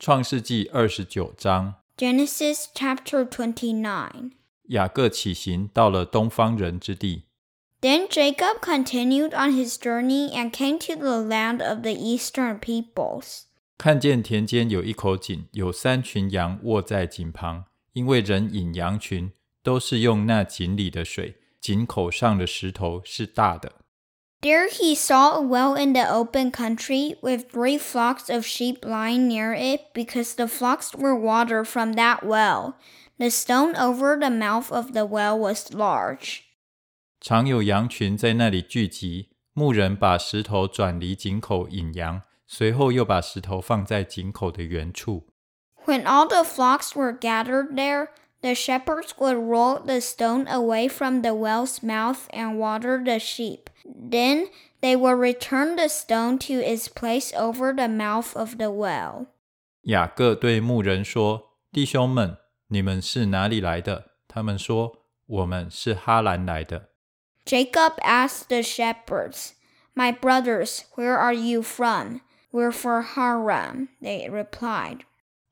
创世纪二十九章，Genesis chapter twenty-nine） 雅各起行，到了东方人之地。Then Jacob continued on his journey and came to the land of the eastern peoples. 看见田间有一口井，有三群羊卧在井旁，因为人引羊群都是用那井里的水，井口上的石头是大的。There he saw a well in the open country with three flocks of sheep lying near it because the flocks were watered from that well. The stone over the mouth of the well was large. 常有羊群在那里聚集，牧人把石头转离井口引羊，随后又把石头放在井口的原处。 When all the flocks were gathered there, the shepherds would roll the stone away from the well's mouth and water the sheep. Then they will return the stone to its place over the mouth of the well. 雅各对牧人说：“弟兄们，你们是哪里来的？”他们说：“我们是哈兰来的。” Jacob asked the shepherds, "My brothers, where are you from?" "We're from Haran," they replied.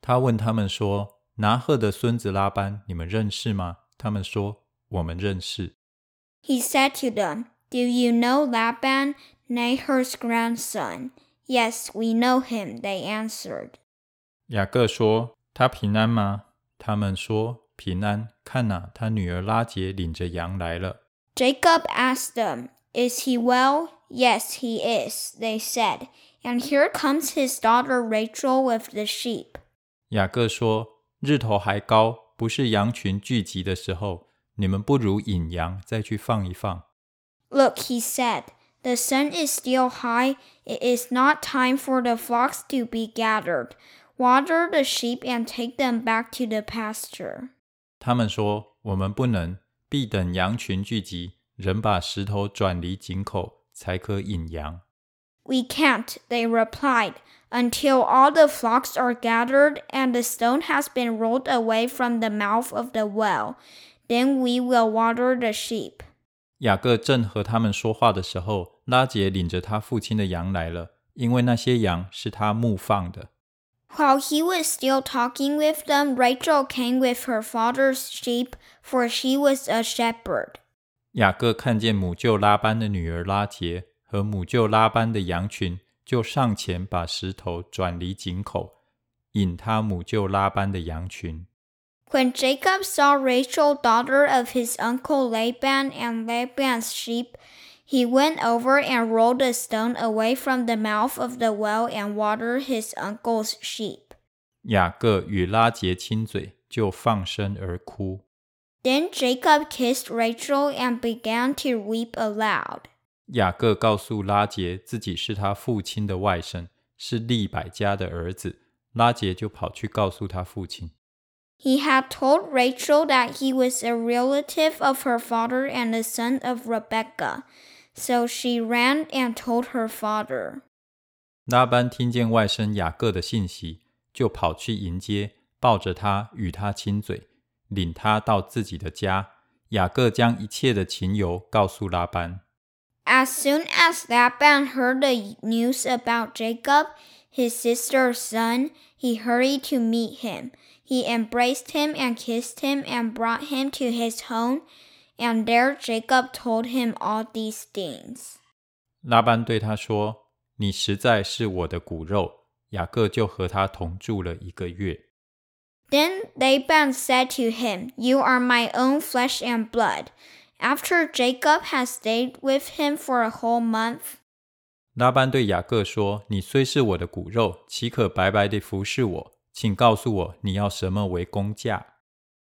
他问他们说：“拿鹤的孙子拉班，你们认识吗？”他们说：“我们认识。” He said to them. Do you know Laban, Nahor's grandson? Yes, we know him, they answered. 雅各说：“他平安吗？”他们说：“平安。”看哪、啊，他女儿拉结领着羊来了。Jacob asked them, Is he well? Yes, he is, they said. And here comes his daughter Rachel with the sheep. 雅各说：“日头还高，不是羊群聚集的时候，你们不如引羊再去放一放。” Look, he said, the sun is still high. It is not time for the flocks to be gathered. Water the sheep and take them back to the pasture. 他们说：“我们不能，必等羊群聚集，人把石头转离井口，才可引羊。” We can't, they replied, until all the flocks are gathered and the stone has been rolled away from the mouth of the well. Then we will water the sheep. 雅各正和他们说话的时候，拉结领着他父亲的羊来了，因为那些羊是他牧放的。While he was still talking with them, Rachel came with her father's sheep, for she was a shepherd. 雅各看见母舅拉班的女儿拉结和母舅拉班的羊群，就上前把石头转离井口，引他母舅拉班的羊群。When Jacob saw Rachel, daughter of his uncle Laban, and Laban's sheep, he went over and rolled a stone away from the mouth of the well and watered his uncle's sheep. 雅各与拉结亲嘴，就放声而哭。Then Jacob kissed Rachel and began to weep aloud. He had told Rachel that he was a relative of her father and the son of Rebekah. So she ran and told her father. 拉班听见外甥雅各的信息，就跑去迎接，抱着他与他亲嘴，领他到自己的家。雅各将一切的情由告诉拉班。 As soon as Laban heard the news about Jacob, his sister's son, he hurried to meet him. He embraced him and kissed him and brought him to his home, and there Jacob told him all these things. 拉班对他说：“你实在是我的骨肉。”雅各就和他同住了一个月。 Then Laban said to him, You are my own flesh and blood. After Jacob had stayed with him for a whole month, 拉班对雅各说：“你虽是我的骨肉，岂可白白地服侍我？ 请告诉我你要什么为工价。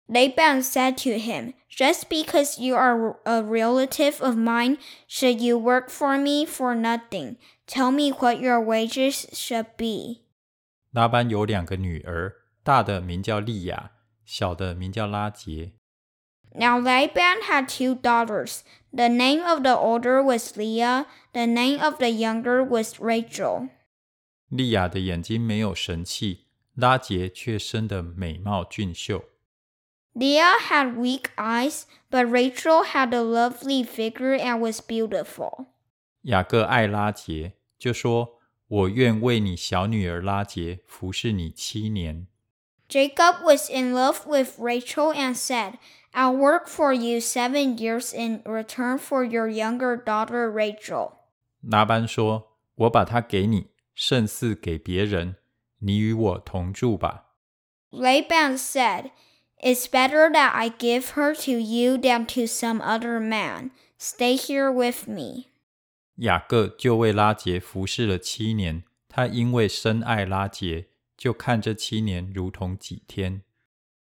Laban said to him, Just because you are a relative of mine, should you work for me for nothing? Tell me what your wages should be. 拉班有两个女儿，大的名叫利亚，小的名叫拉结。Now Laban had two daughters. The name of the older was Leah, the name of the younger was Rachel. 利亚的眼睛没有神气，拉结却生得美貌俊秀。Leah had weak eyes, but Rachel had a lovely figure and was beautiful. 雅各爱拉结，就说：“我愿为你小女儿拉结服侍你七年。” Jacob was in love with Rachel and said, I'll work for you seven years in return for your younger daughter Rachel. 拉班说：“我把她给你，胜似给别人。” Laban said, It's better that I give her to you than to some other man. Stay here with me. 雅各就为拉结服侍了七年，他因为深爱拉结，就看这七年如同几天。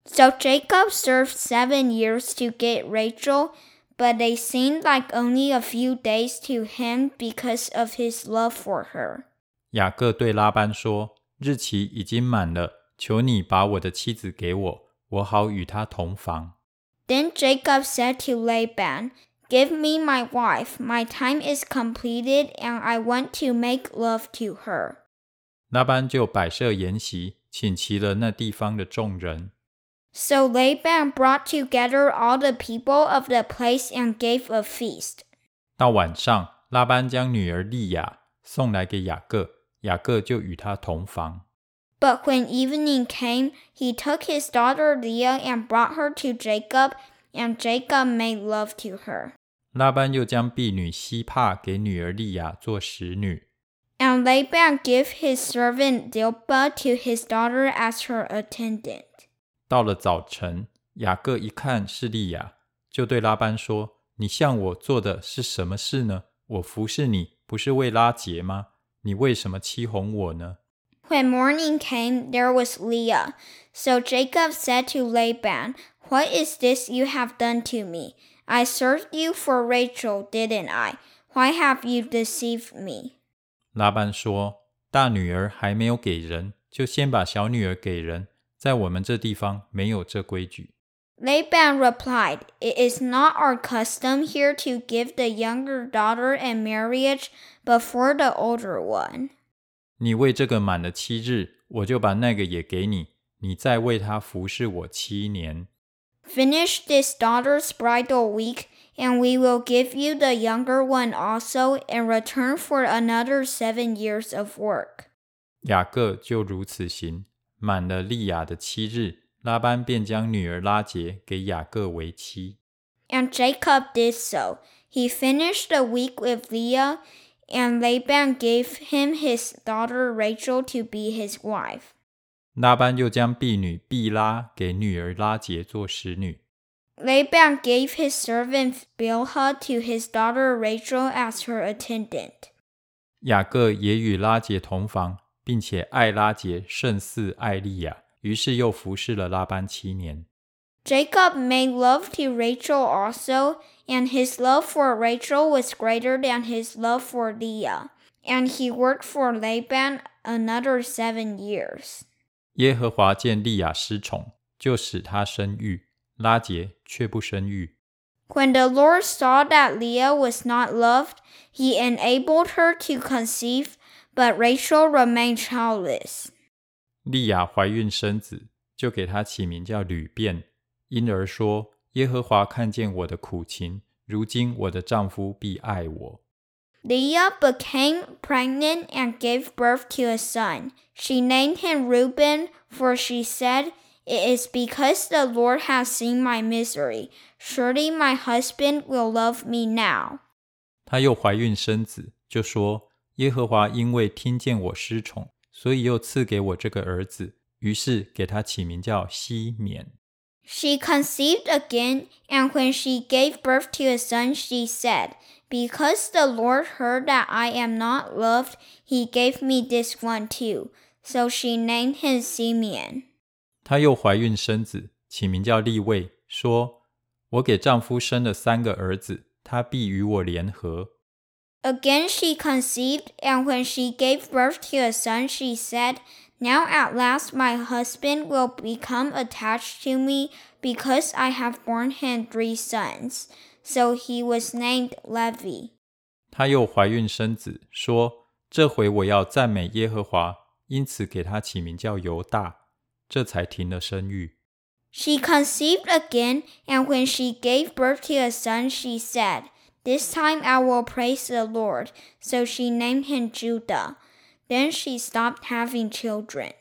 So Jacob served seven years to get Rachel, but they seemed like only a few days to him because of his love for her. 雅各对拉班说：“日期已经满了，求你把我的妻子给我，我好与她同房。Then Jacob said to Laban, Give me my wife. My time is completed, and I want to make love to her. ”拉班就摆设筵席，请齐了那地方的众人。So Laban brought together all the people of the place and gave a feast. 到晚上，拉班将女儿利亚送来给雅各，雅各就与他同房。But when evening came, he took his daughter Leah and brought her to Jacob, and Jacob made love to her. 拉班又将婢女希帕给女儿利亚做使女。And Laban gave his servant Zilpah to his daughter as her attendant. 到了早晨，雅各一看是利亚，就对拉班说：“你向我做的是什么事呢？我服侍你不是为拉结吗？你为什么欺哄我呢？” When morning came, there was Leah. So Jacob said to Laban, What is this you have done to me? I served you for Rachel, didn't I? Why have you deceived me? 拉班说：“大女儿还没有给人，就先把小女儿给人。在我们这地方没有这规矩。” Laban replied, It is not our custom here to give the younger daughter in marriage before the older one. 你为这个满了七日，我就把那个也给你，你再为他服侍我七年。Finish this daughter's bridal week, and we will give you the younger one also in return for another seven years of work. 雅各就如此行，满了利亚的七日。拉班便将女儿拉结给雅各为妻。And Jacob did so. He finished the week with Leah, and Laban gave him his daughter Rachel to be his wife. 拉班又将婢女辟拉给女儿拉结做使女。Laban gave his servant Bilhah to his daughter Rachel as her attendant. 雅各也与拉结同房，并且爱拉结胜似爱利亚。于是又服侍了拉班七年。 Jacob made love to Rachel also, and his love for Rachel was greater than his love for Leah. And he worked for Laban another seven years. 耶和华见利亚失宠，就使她生育；拉结却不生育。 When the Lord saw that Leah was not loved, he enabled her to conceive, but Rachel remained childless. 利亚怀孕生子，就给他起名叫流便。因而说：“耶和华看见我的苦情，如今我的丈夫必爱我。” Leah became pregnant and gave birth to a son. She named him Reuben, for she said, It is because the Lord has seen my misery. Surely my husband will love me now. 她又怀孕生子，就说：“耶和华因为听见我失宠，所以又赐给我这个儿子。于是给他起名叫西缅。She conceived again, and when she gave birth to a son, she said, Because the Lord heard that I am not loved, he gave me this one too. So she named him Simeon. 她又怀孕生子，起名叫利位，说：我给丈夫生了三个儿子，他必与我联合。Again she conceived, and when she gave birth to a son, she said, Now at last my husband will become attached to me because I have borne him three sons. So he was named Levi. 她又怀孕生子，说：这回我要赞美耶和华，因此给他起名叫犹大，这才停了生育。 She conceived again, and when she gave birth to a son, she said, This time I will praise the Lord. So she named him Judah. Then she stopped having children.